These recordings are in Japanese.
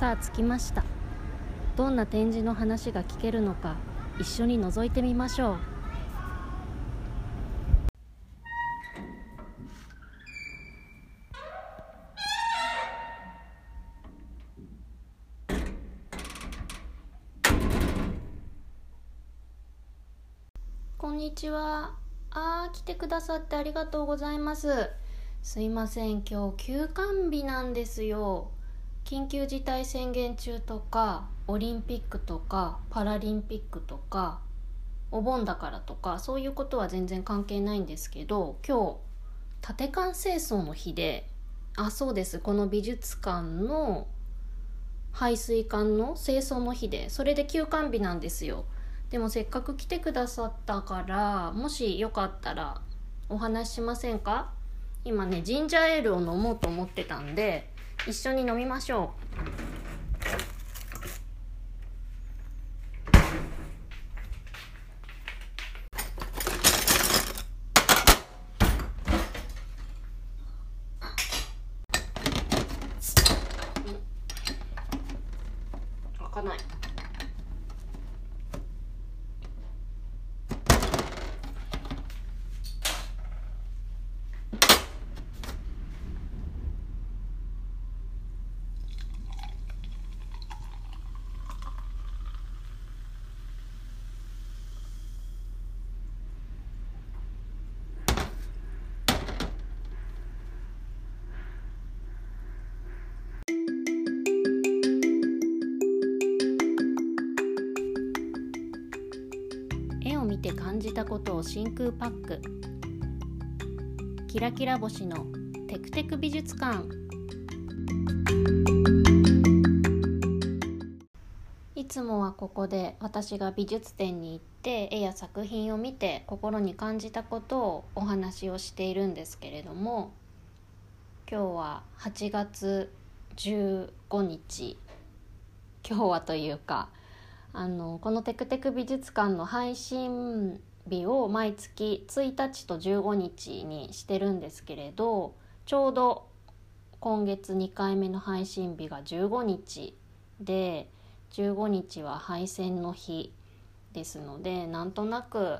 さあ着きました。どんな展示の話が聞けるのか一緒に覗いてみましょう。こんにちは。あー来てくださってありがとうございます。すいません。今日休館日なんですよ。緊急事態宣言中とかオリンピックとかパラリンピックとかお盆だからとかそういうことは全然関係ないんですけど今日建て替清掃の日であそうですこの美術館の排水管の清掃の日でそれで休館日なんですよ。でもせっかく来てくださったからもしよかったらお話ししませんか？今ねジンジャーエールを飲もうと思ってたんで一緒に飲みましょう。感じたことを真空パック。キラキラ星のテクテク美術館。いつもはここで私が美術展に行って絵や作品を見て心に感じたことをお話をしているんですけれども今日は8月15日。今日はというかあのこの「テクテク美術館」の配信日を毎月1日と15日にしてるんですけれどちょうど今月2回目の配信日が15日で15日は配線の日ですのでなんとなく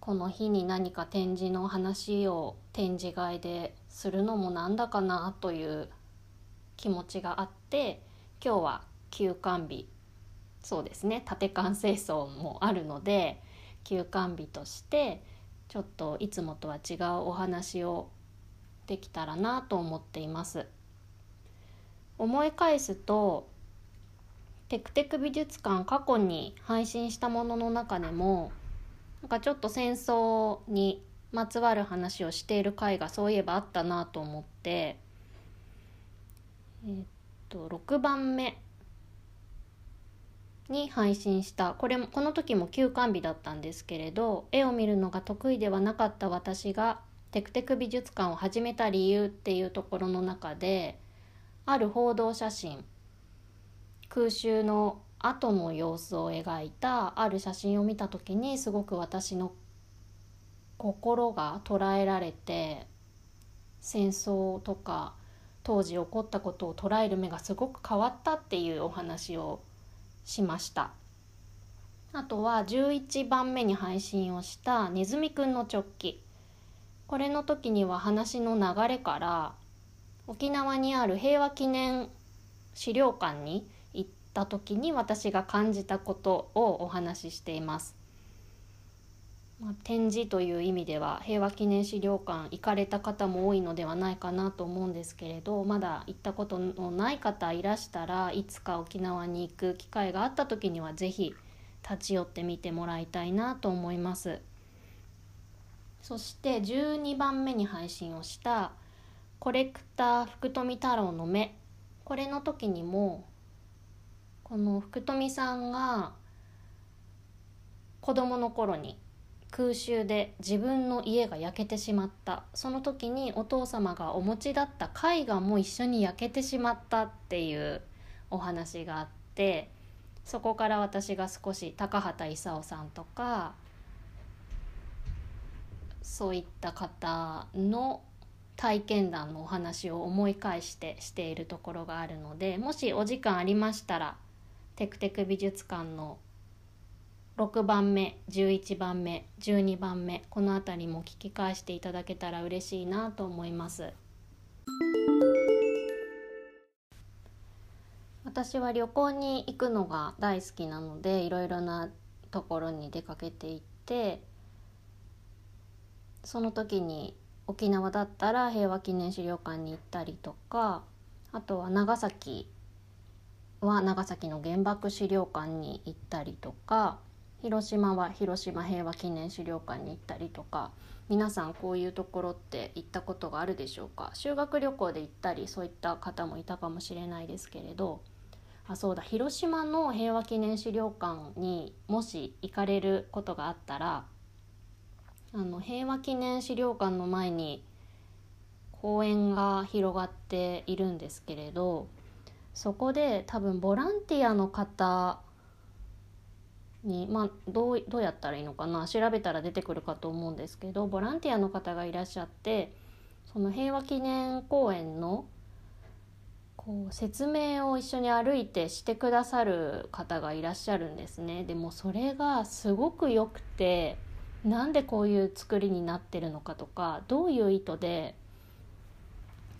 この日に何か展示の話を展示会でするのもなんだかなという気持ちがあって今日は休館日。そうですね。縦管清掃もあるので休館日としてちょっといつもとは違うお話をできたらなと思っています。思い返すとテクテク美術館過去に配信したものの中でもなんかちょっと戦争にまつわる話をしている回がそういえばあったなと思ってえっと6番目に配信した。これもこの時も休館日だったんですけれど絵を見るのが得意ではなかった私がテクテク美術館を始めた理由っていうところの中である報道写真空襲の後の様子を描いたある写真を見た時にすごく私の心が捉えられて戦争とか当時起こったことを捉える目がすごく変わったっていうお話をしましたあとは11番目に配信をした「ネズミくんの直帰」これの時には話の流れから沖縄にある平和記念資料館に行った時に私が感じたことをお話ししています。まあ、展示という意味では平和記念資料館行かれた方も多いのではないかなと思うんですけれどまだ行ったことのない方いらしたらいつか沖縄に行く機会があった時には是非立ち寄ってみてもらいたいなと思います。そして12番目に配信をした「コレクター福富太郎の目」これの時にもこの福富さんが子供の頃に空襲で自分の家が焼けてしまった。その時にお父様がお持ちだった絵画も一緒に焼けてしまったっていうお話があってそこから私が少し高畑勲さんとかそういった方の体験談のお話を思い返してしているところがあるのでもしお時間ありましたらテクテク美術館の6番目11番目12番目この辺りも聞き返していただけたら嬉しいなと思います。私は旅行に行くのが大好きなのでいろいろなところに出かけていってその時に沖縄だったら平和記念資料館に行ったりとかあとは長崎は長崎の原爆資料館に行ったりとか広島は広島平和記念資料館に行ったりとか皆さんこういうところって行ったことがあるでしょうか？修学旅行で行ったりそういった方もいたかもしれないですけれどあそうだ広島の平和記念資料館にもし行かれることがあったらあの平和記念資料館の前に公園が広がっているんですけれどそこで多分ボランティアの方に、まあ、どうどうやったらいいのかな調べたら出てくるかと思うんですけどボランティアの方がいらっしゃってその平和記念公園のこう説明を一緒に歩いてしてくださる方がいらっしゃるんですね。でもそれがすごく良くてなんでこういう作りになってるのかとかどういう意図で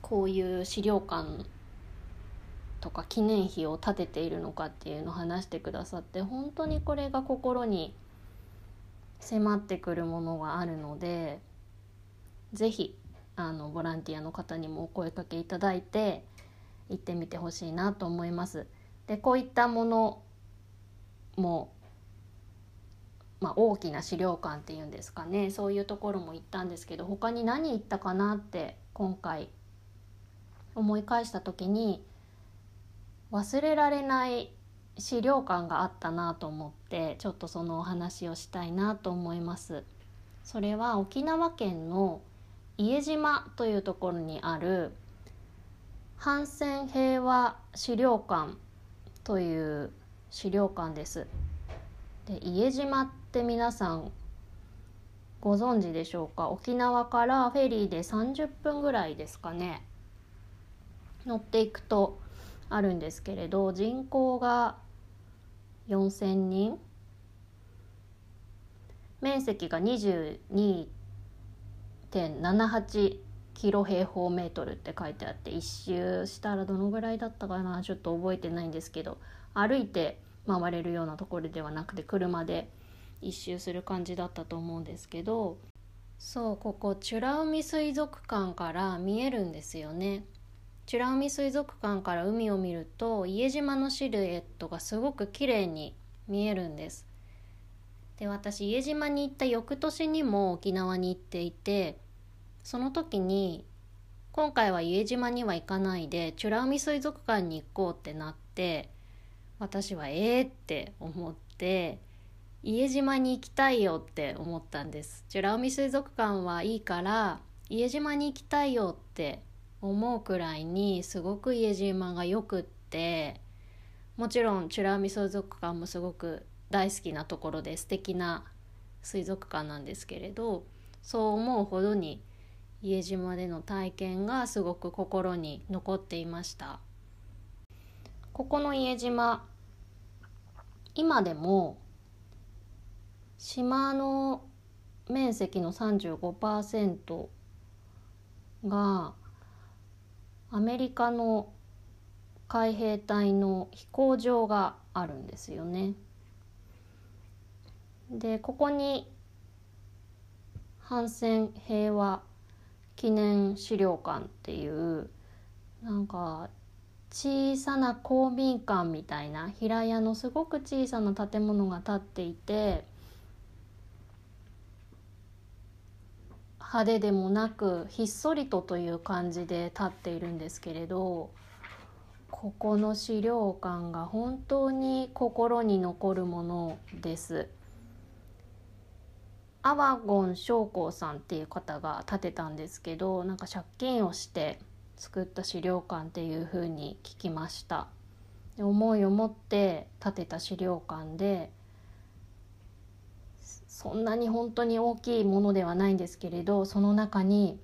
こういう資料館とか記念碑を建てているのかっていうのを話してくださって本当にこれが心に迫ってくるものがあるので是非あのボランティアの方にもお声かけいただいて行ってみてほしいなと思います。でこういったものもまあ、大きな資料館っていうんですかねそういうところも行ったんですけど他に何行ったかなって今回思い返した時に忘れられない資料館があったなと思ってちょっとそのお話をしたいなと思います。それは沖縄県の家島というところにある反戦平和資料館という資料館です。で家島って皆さんご存知でしょうか？沖縄からフェリーで30分ぐらいですかね乗っていくとあるんですけれど人口が4,000人。面積が22.78キロ平方メートルって書いてあって一周したらどのぐらいだったかな？ちょっと覚えてないんですけど歩いて回れるようなところではなくて車で一周する感じだったと思うんですけどそうここ美ら海水族館から見えるんですよね。美ら海水族館から海を見ると家島のシルエットがすごく綺麗に見えるんです。で私家島に行った翌年にも沖縄に行っていてその時に今回は家島には行かないで美ら海水族館に行こうってなって私はええ、って思って家島に行きたいよって思ったんです。美ら海水族館はいいから家島に行きたいよって思うくらいにすごく家島がよくってもちろん美ら海水族館もすごく大好きなところで素敵な水族館なんですけれどそう思うほどに家島での体験がすごく心に残っていました。ここの家島今でも島の面積の35%がアメリカの海兵隊の飛行場があるんですよね。でここに反戦平和記念資料館っていうなんか小さな公民館みたいな平屋のすごく小さな建物が建っていて派手でもなくひっそりとという感じで立っているんですけれどここの資料館が本当に心に残るものです。アワゴン将校さんっていう方が建てたんですけどなんか借金をして作った資料館っていう風に聞きました。思いを持って建てた資料館でそんなに本当に大きいものではないんですけれどその中に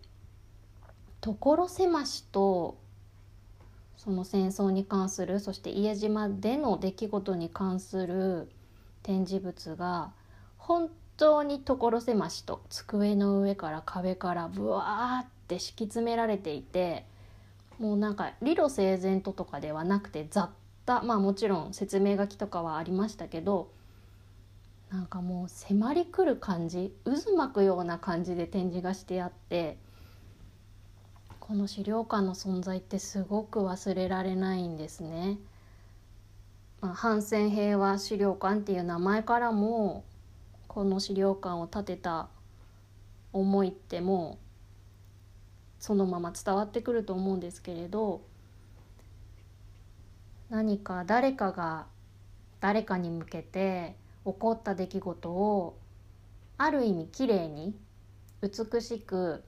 所狭しとその戦争に関するそして家島での出来事に関する展示物が本当に所狭しと机の上から壁からブワーって敷き詰められていてもうなんか理路整然ととかではなくて雑多まあもちろん説明書きとかはありましたけどなんかもう迫りくる感じ渦巻くような感じで展示がしてあってこの資料館の存在ってすごく忘れられないんですね。まあ、反戦平和資料館っていう名前からもこの資料館を建てた思いってもうそのまま伝わってくると思うんですけれど何か誰かが誰かに向けて起こった出来事をある意味きれいに美しく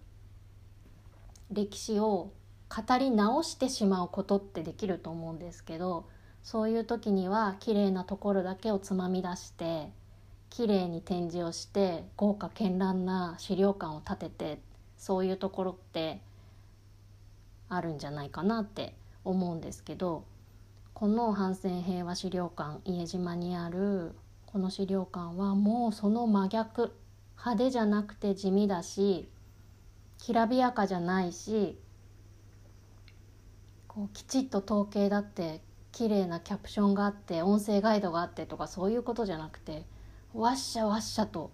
歴史を語り直してしまうことってできると思うんですけどそういう時には綺麗なところだけをつまみ出して綺麗に展示をして豪華絢爛な資料館を建ててそういうところってあるんじゃないかなって思うんですけどこの反戦平和資料館家島にあるこの資料館はもうその真逆派手じゃなくて地味だしきらびやかじゃないしこうきちっと統計だって綺麗なキャプションがあって音声ガイドがあってとかそういうことじゃなくてわっしゃわっしゃと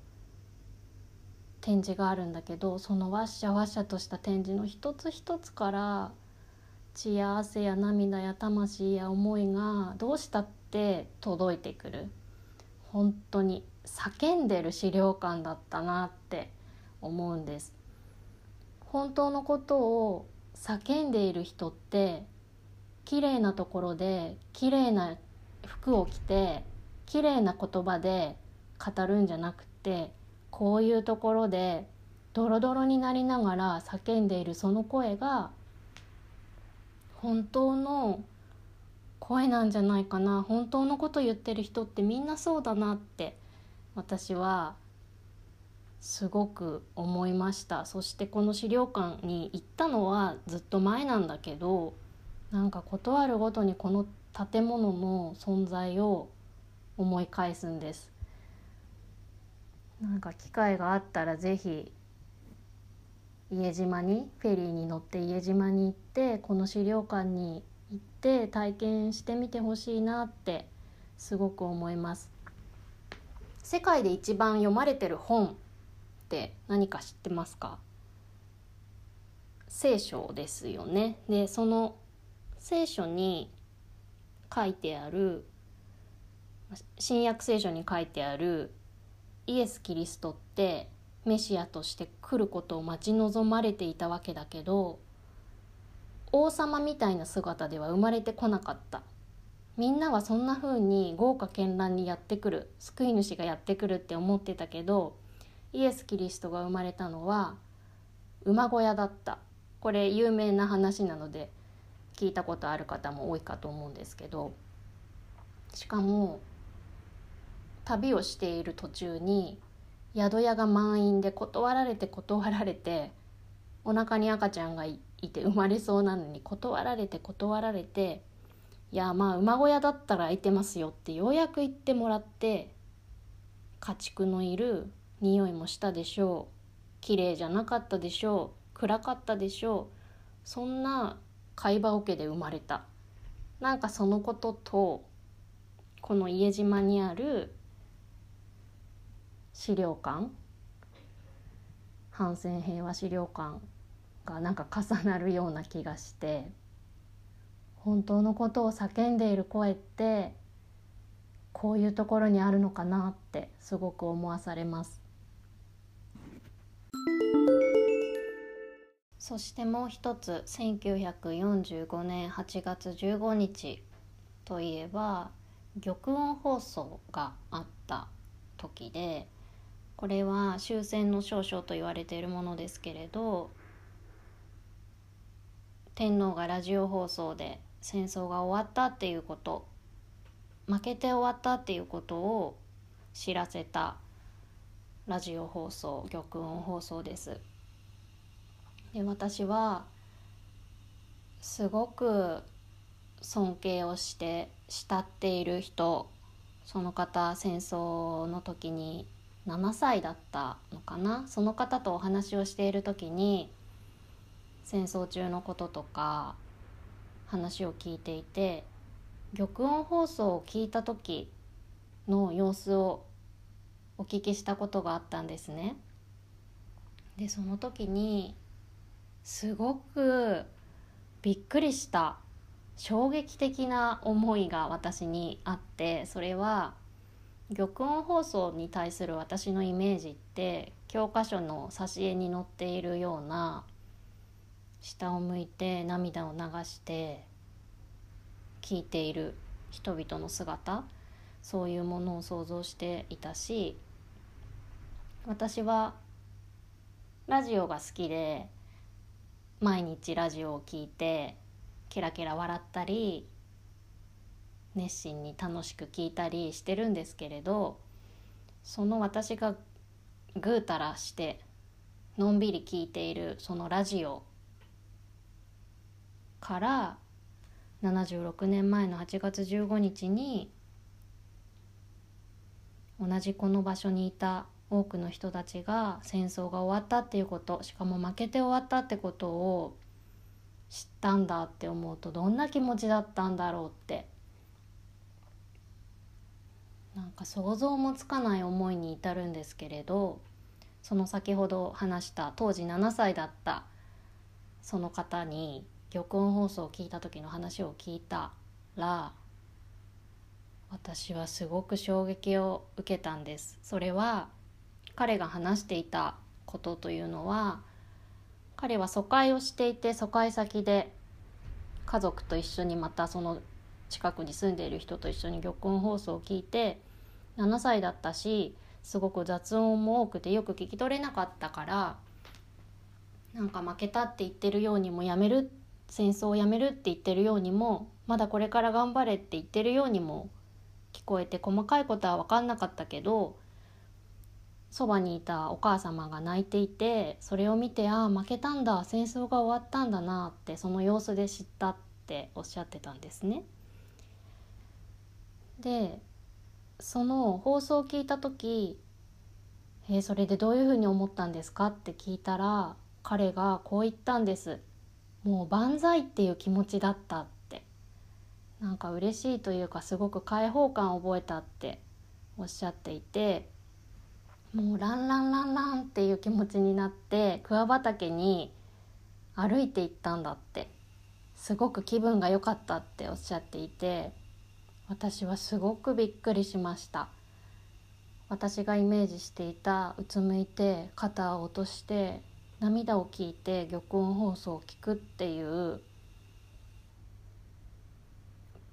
展示があるんだけどそのわっしゃわっしゃとした展示の一つ一つから血や汗や涙や魂や思いがどうしたって届いてくる。本当に叫んでる資料館だったなって思うんです。本当のことを叫んでいる人って綺麗なところで綺麗な服を着て綺麗な言葉で語るんじゃなくてこういうところでドロドロになりながら叫んでいるその声が本当の声なんじゃないかな。本当のこと言ってる人ってみんなそうだなって私はすごく思いました。そしてこの資料館に行ったのはずっと前なんだけどなんか事あるごとにこの建物の存在を思い返すんです。なんか機会があったら是非家島にフェリーに乗って家島に行ってこの資料館にって体験してみてほしいなってすごく思います。世界で一番読まれてる本って何か知ってますか？聖書ですよね。でその聖書に書いてある新約聖書に書いてあるイエス・キリストってメシアとして来ることを待ち望まれていたわけだけど王様みたいな姿では生まれてこなかった。みんなはそんな風に豪華絢爛にやってくる救い主がやってくるって思ってたけどイエス・キリストが生まれたのは馬小屋だった。これ有名な話なので聞いたことある方も多いかと思うんですけどしかも旅をしている途中に宿屋が満員で断られて断られてお腹に赤ちゃんがいていて生まれそうなのに断られて断られていやまあ馬小屋だったら空いてますよってようやく言ってもらって家畜のいる匂いもしたでしょう。綺麗じゃなかったでしょう。暗かったでしょう。そんな会話桶で生まれた。なんかそのこととこの家島にある資料館反戦平和資料館がなんか重なるような気がして本当のことを叫んでいる声ってこういうところにあるのかなってすごく思わされます。そしてもう一つ1945年8月15日といえば玉音放送があった時でこれは終戦の少々と言われているものですけれど天皇がラジオ放送で戦争が終わったっていうこと負けて終わったっていうことを知らせたラジオ放送玉音放送です。で私はすごく尊敬をして慕っている人その方戦争の時に7歳だったのかな？その方とお話をしている時に戦争中のこととか話を聞いていて玉音放送を聞いた時の様子をお聞きしたことがあったんですね。でその時にすごくびっくりした衝撃的な思いが私にあってそれは玉音放送に対する私のイメージって教科書の挿絵に載っているような下を向いて涙を流して聞いている人々の姿そういうものを想像していたし私はラジオが好きで毎日ラジオを聴いてケラケラ笑ったり熱心に楽しく聞いたりしてるんですけれどその私がぐうたらしてのんびり聞いているそのラジオから76年前の8月15日に同じこの場所にいた多くの人たちが戦争が終わったっていうことしかも負けて終わったってことを知ったんだって思うとどんな気持ちだったんだろうって。なんか想像もつかない思いに至るんですけれどその先ほど話した当時7歳だったその方に玉音放送を聞いた時の話を聞いたら私はすごく衝撃を受けたんです。それは彼が話していたことというのは彼は疎開をしていて疎開先で家族と一緒にまたその近くに住んでいる人と一緒に玉音放送を聞いて7歳だったしすごく雑音も多くてよく聞き取れなかったからなんか負けたって言ってるようにもやめるって戦争をやめるって言ってるようにもまだこれから頑張れって言ってるようにも聞こえて細かいことは分かんなかったけどそばにいたお母様が泣いていてそれを見てああ負けたんだ戦争が終わったんだなってその様子で知ったっておっしゃってたんですね。でその放送を聞いた時「えー、それでどういうふうに思ったんですか?」って聞いたら彼がこう言ったんです。もう万歳っていう気持ちだったって。なんか嬉しいというかすごく開放感を覚えたっておっしゃっていてもうランランランランっていう気持ちになって桑畑に歩いて行ったんだって。すごく気分が良かったっておっしゃっていて私はすごくびっくりしました。私がイメージしていたうつむいて肩を落として涙を聞いて玉音放送を聞くっていう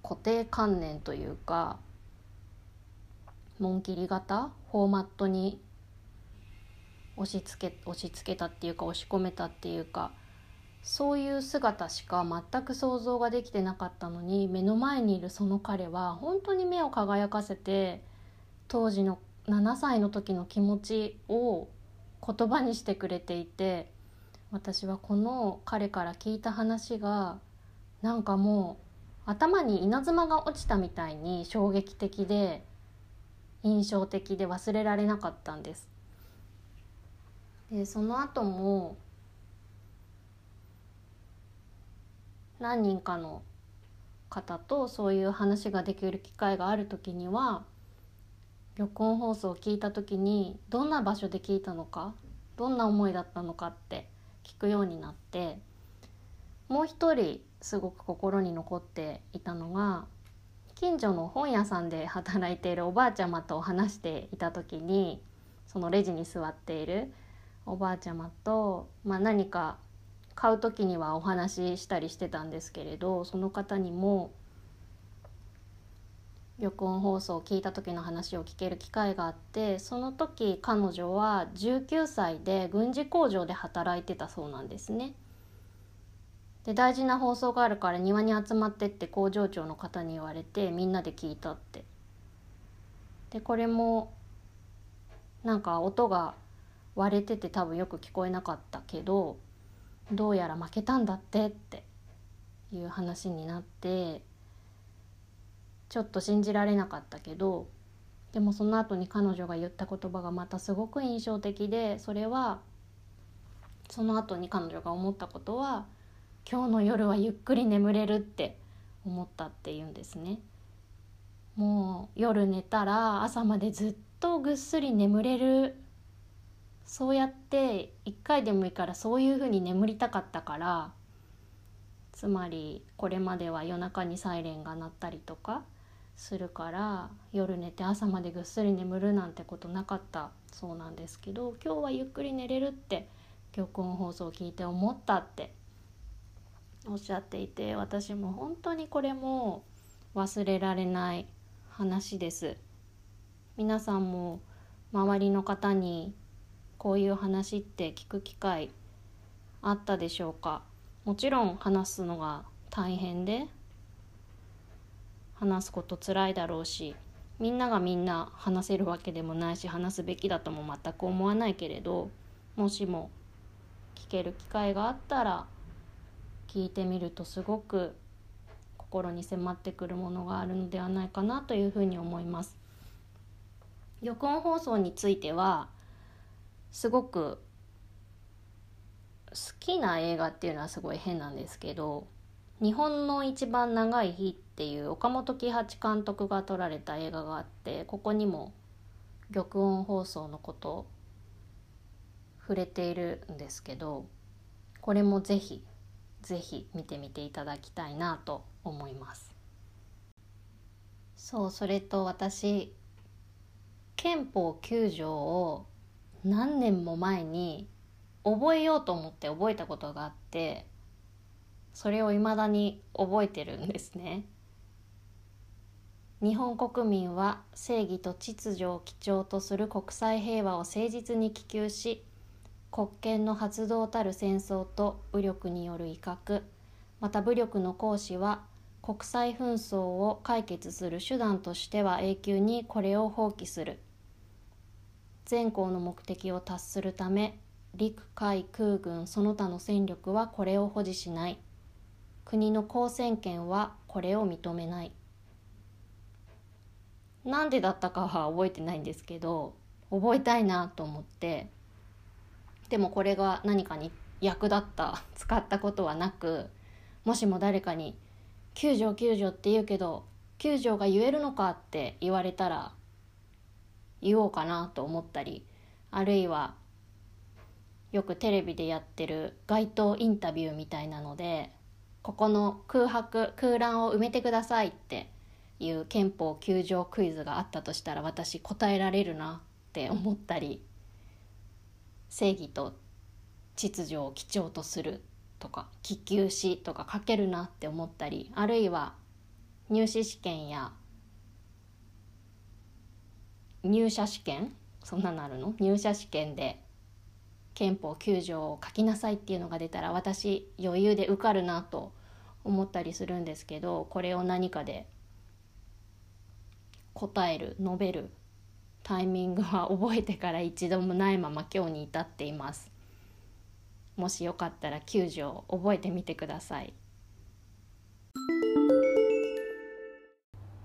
固定観念というか紋切り型？フォーマットに押し付け押し付けたっていうか押し込めたっていうかそういう姿しか全く想像ができてなかったのに目の前にいるその彼は本当に目を輝かせて当時の7歳の時の気持ちを言葉にしてくれていて私はこの彼から聞いた話がなんかもう頭に稲妻が落ちたみたいに衝撃的で印象的で忘れられなかったんです。でその後も何人かの方とそういう話ができる機会がある時には玉音放送を聞いた時にどんな場所で聞いたのかどんな思いだったのかって聞くようになってもう一人すごく心に残っていたのが近所の本屋さんで働いているおばあちゃまと話していた時にそのレジに座っているおばあちゃまと、まあ、何か買う時にはお話ししたりしてたんですけれどその方にも録音放送を聞いた時の話を聞ける機会があってその時彼女は19歳で軍事工場で働いてたそうなんですね。で大事な放送があるから庭に集まってって工場長の方に言われてみんなで聞いたって。でこれもなんか音が割れてて多分よく聞こえなかったけどどうやら負けたんだってっていう話になってちょっと信じられなかったけどでもその後に彼女が言った言葉がまたすごく印象的でそれはその後に彼女が思ったことは今日の夜はゆっくり眠れるって思ったっていうんですね。もう夜寝たら朝までずっとぐっすり眠れるそうやって一回でもいいからそういうふうに眠りたかったからつまりこれまでは夜中にサイレンが鳴ったりとかするから夜寝て朝までぐっすり眠るなんてことなかったそうなんですけど今日はゆっくり寝れるって曲音放送を聞いて思ったっておっしゃっていて私も本当にこれも忘れられない話です。皆さんも周りの方にこういう話って聞く機会あったでしょうか？もちろん話すのが大変で話すことつらいだろうしみんながみんな話せるわけでもないし話すべきだとも全く思わないけれどもしも聞ける機会があったら聞いてみるとすごく心に迫ってくるものがあるのではないかなというふうに思います。録音放送についてはすごく好きな映画っていうのはすごい変なんですけど日本の一番長い日っていう岡本喜八監督が撮られた映画があってここにも玉音放送のこと触れているんですけどこれもぜひぜひ見てみていただきたいなと思います。そうそれと私憲法9条を何年も前に覚えようと思って覚えたことがあってそれを未だに覚えてるんですね。日本国民は正義と秩序を基調とする国際平和を誠実に希求し国権の発動たる戦争と武力による威嚇また武力の行使は国際紛争を解決する手段としては永久にこれを放棄する全校の目的を達するため陸海空軍その他の戦力はこれを保持しない国の公選権はこれを認めない。なんでだったかは覚えてないんですけど覚えたいなと思って。でもこれが何かに役立った使ったことはなくもしも誰かに「救助救助」って言うけど救助が言えるのかって言われたら言おうかなと思ったりあるいはよくテレビでやってる街頭インタビューみたいなのでここの空白空欄を埋めてくださいっていう憲法9条クイズがあったとしたら私答えられるなって思ったり正義と秩序を基調とするとか気球しとか書けるなって思ったりあるいは入試試験や入社試験そんなのあるの？入社試験で憲法9条を書きなさいっていうのが出たら私余裕で受かるなと思ったりするんですけどこれを何かで答える述べるタイミングは覚えてから一度もないまま今日に至っています。もしよかったら9条覚えてみてください。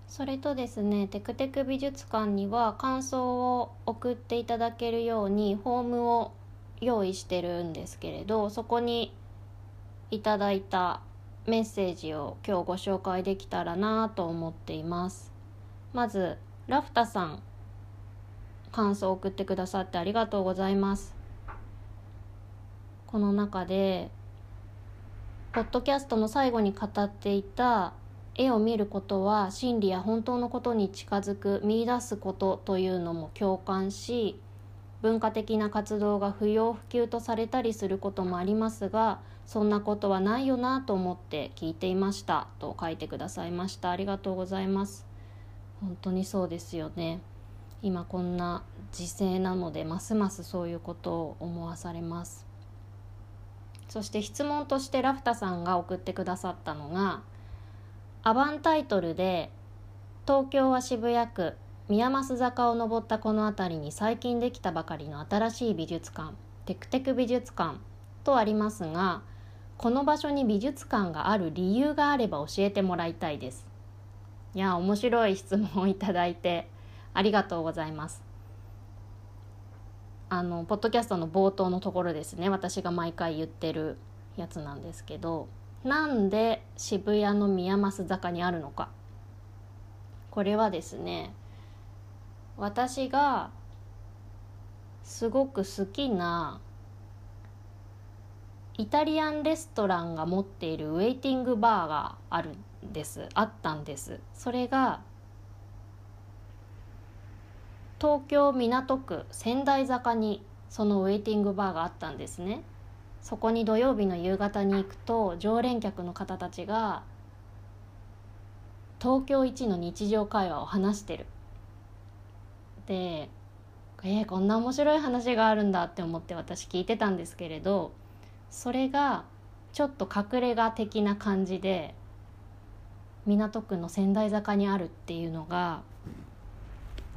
それとですねテクテク美術館には感想を送っていただけるようにフォームを用意してるんですけれどそこにいただいたメッセージを今日ご紹介できたらなと思っています。まずラフタさん感想を送ってくださってありがとうございます。この中でポッドキャストの最後に語っていた絵を見ることは真理や本当のことに近づく見出すことというのも共感し文化的な活動が不要不急とされたりすることもありますがそんなことはないよなと思って聞いていましたと書いてくださいました。ありがとうございます。本当にそうですよね。今こんな時勢なのでますますそういうことを思わされます。そして質問としてラフタさんが送ってくださったのがアバンタイトルで東京は渋谷区宮益坂を登ったこの辺りに最近できたばかりの新しい美術館テクテク美術館とありますがこの場所に美術館がある理由があれば教えてもらいたいです。いや面白い質問をいただいてありがとうございます。あのポッドキャストの冒頭のところですね私が毎回言ってるやつなんですけどなんで渋谷の宮益坂にあるのか。これはですね私がすごく好きなイタリアンレストランが持っているウェイティングバーがあるんです。あったんです。それが東京港区仙台坂にそのウェイティングバーがあったんですね。そこに土曜日の夕方に行くと常連客の方たちが東京一の日常会話を話してる。でえー、こんな面白い話があるんだって思って私聞いてたんですけれどそれがちょっと隠れ家的な感じで港区の仙台坂にあるっていうのが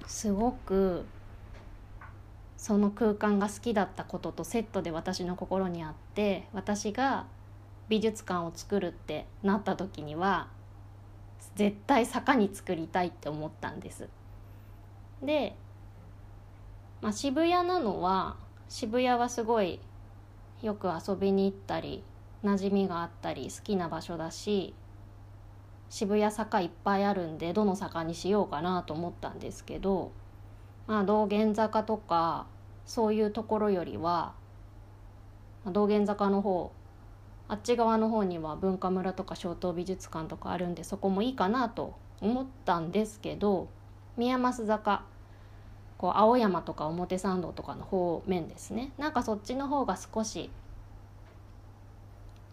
すごくその空間が好きだったこととセットで私の心にあって私が美術館を作るってなった時には絶対坂に作りたいって思ったんです。で、まあ、渋谷なのは渋谷はすごいよく遊びに行ったり馴染みがあったり好きな場所だし渋谷坂いっぱいあるんでどの坂にしようかなと思ったんですけど、まあ、道玄坂とかそういうところよりは道玄坂の方あっち側の方には文化村とか小東美術館とかあるんでそこもいいかなと思ったんですけど宮益坂こう青山とか表参道とかの方面ですね。なんかそっちの方が少し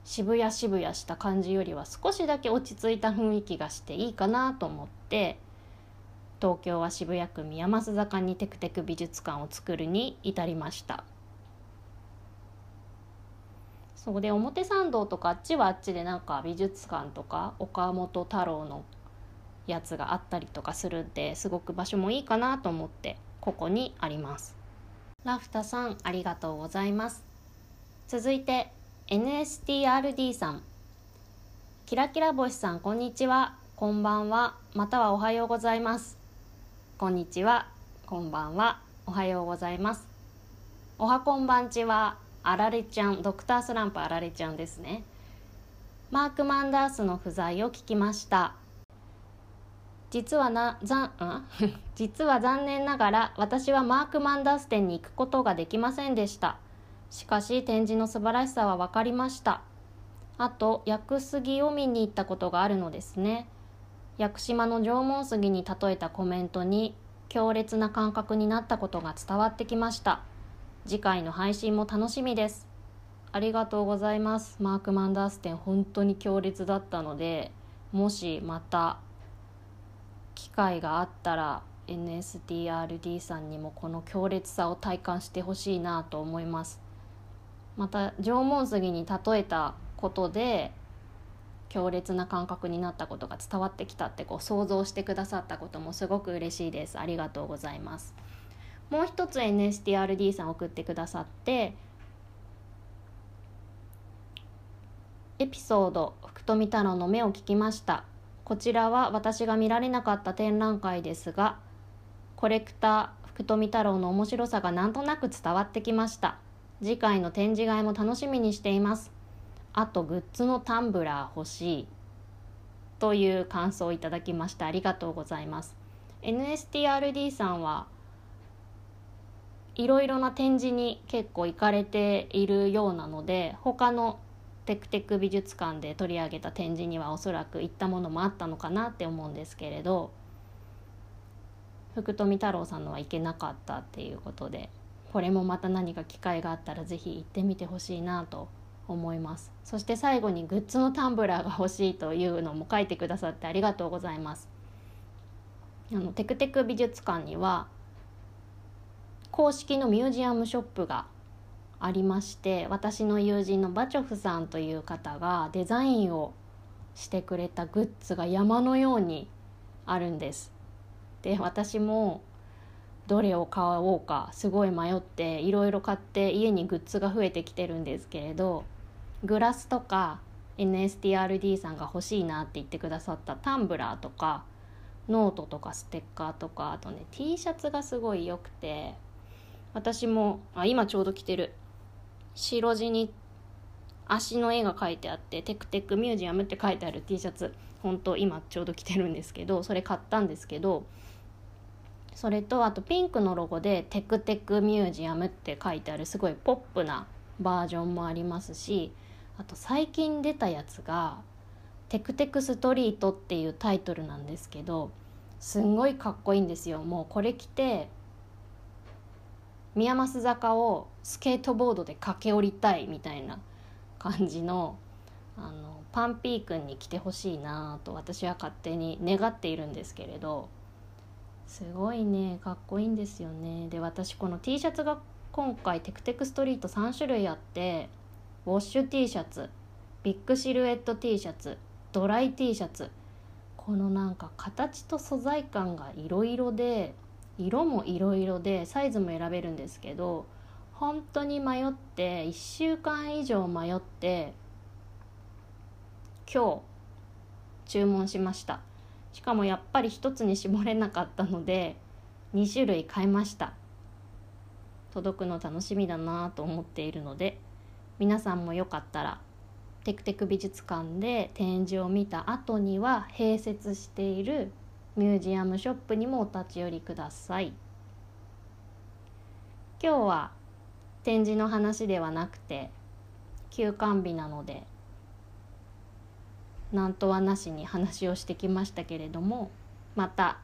渋谷渋谷した感じよりは少しだけ落ち着いた雰囲気がしていいかなと思って東京は渋谷区宮益坂にテクテク美術館を作るに至りました。そうで表参道とかあっちはあっちでなんか美術館とか岡本太郎のやつがあったりとかするんですごく場所もいいかなと思ってここにあります。ラフタさんありがとうございます。続いて NSTRD さん。キラキラ星さんこんにちは。こんばんは。またはおはようございます。こんにちは。こんばんは。おはようございます。おはこんばんちは。あられちゃん。ドクタースランプあられちゃんですね。マーク・マンダースの不在を聞きました。実はなざん 実は残念ながら私はマーク・マンダース展に行くことができませんでした。しかし展示の素晴らしさは分かりました。あと薬杉を見に行ったことがあるのですね。屋久島の縄文杉に例えたコメントに強烈な感覚になったことが伝わってきました。次回の配信も楽しみです。ありがとうございます。マーク・マンダース展本当に強烈だったのでもしまた機会があったら NSTRD さんにもこの強烈さを体感してほしいなと思います。また縄文杉に例えたことで強烈な感覚になったことが伝わってきたってこう想像してくださったこともすごく嬉しいです。ありがとうございます。もう一つ NSTRD さん送ってくださってエピソード福富太郎の目を聞きました。こちらは私が見られなかった展覧会ですがコレクター福富太郎の面白さがなんとなく伝わってきました。次回の展示会も楽しみにしています。あとグッズのタンブラー欲しい。という感想をいただきました。ありがとうございます。NSTRD さんはいろいろな展示に結構行かれているようなので他のテクテク美術館で取り上げた展示にはおそらく行ったものもあったのかなって思うんですけれど福富太郎さんのは行けなかったっていうことでこれもまた何か機会があったら是非行ってみてほしいなと思います。そして最後にグッズのタンブラーが欲しいというのも書いてくださってありがとうございます。あのテクテク美術館には公式のミュージアムショップがありまして私の友人のバチョフさんという方がデザインをしてくれたグッズが山のようにあるんです。で私もどれを買おうかすごい迷っていろいろ買って家にグッズが増えてきてるんですけれどグラスとか NSTRD さんが欲しいなって言ってくださったタンブラーとかノートとかステッカーとかあとね T シャツがすごい良くて私もあ今ちょうど着てる白地に足の絵が描いてあってテクテクミュージアムって書いてある T シャツ本当今ちょうど着てるんですけどそれ買ったんですけどそれとあとピンクのロゴでテクテクミュージアムって書いてあるすごいポップなバージョンもありますしあと最近出たやつが「テクテクストリート」っていうタイトルなんですけどすんごいかっこいいんですよ。もうこれ着て宮益坂をスケートボードで駆け下りたいみたいな感じのあのパンピー君に来てほしいなと私は勝手に願っているんですけれどすごいねかっこいいんですよね。で私この T シャツが今回テクテクストリート3種類あってウォッシュ T シャツビッグシルエット T シャツドライ T シャツこのなんか形と素材感がいろいろで色もいろいろでサイズも選べるんですけど本当に迷って1週間以上迷って今日注文しました。しかもやっぱり1つに絞れなかったので2種類買いました。届くの楽しみだなと思っているので皆さんもよかったらテクテク美術館で展示を見た後には併設しているミュージアムショップにもお立ち寄りください。今日は展示の話ではなくて休館日なので何とはなしに話をしてきましたけれどもまた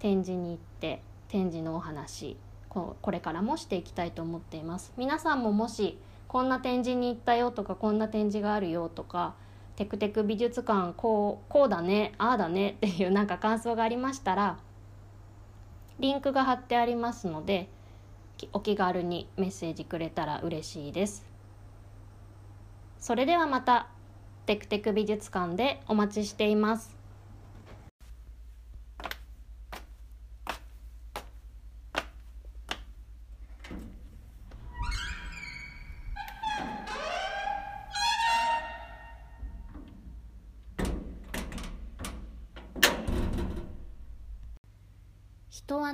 展示に行って展示のお話これからもしていきたいと思っています。皆さんももしこんな展示に行ったよとかこんな展示があるよとかテクテク美術館こうこうだねああだね っていうなんか感想がありましたらリンクが貼ってありますのでお気軽にメッセージくれたら嬉しいです。それではまたテクテク美術館でお待ちしています。